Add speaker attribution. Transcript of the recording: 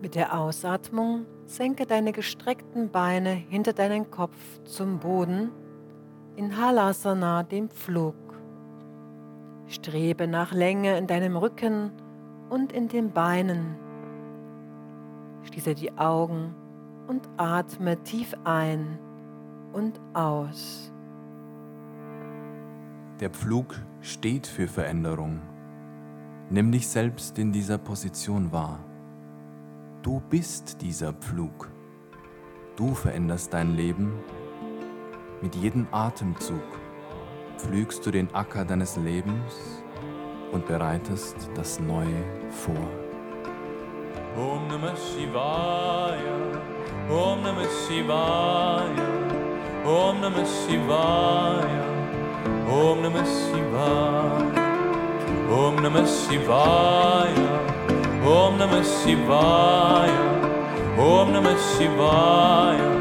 Speaker 1: Mit der Ausatmung senke deine gestreckten Beine hinter deinen Kopf zum Boden in Halasana, dem Flug. Strebe nach Länge in deinem Rücken und in den Beinen. Schließe die Augen und atme tief ein und aus.
Speaker 2: Der Pflug steht für Veränderung. Nimm dich selbst in dieser Position wahr. Du bist dieser Pflug. Du veränderst dein Leben. Mit jedem Atemzug pflügst du den Acker deines Lebens und bereitest das Neue vor.
Speaker 3: Om Namah Shivaya, Om Namah Shivaya, Om Namah Shivaya, Om Namah Shivaya, Om Namah Shivaya, नमः शिवाय ॐ नमः शिवाय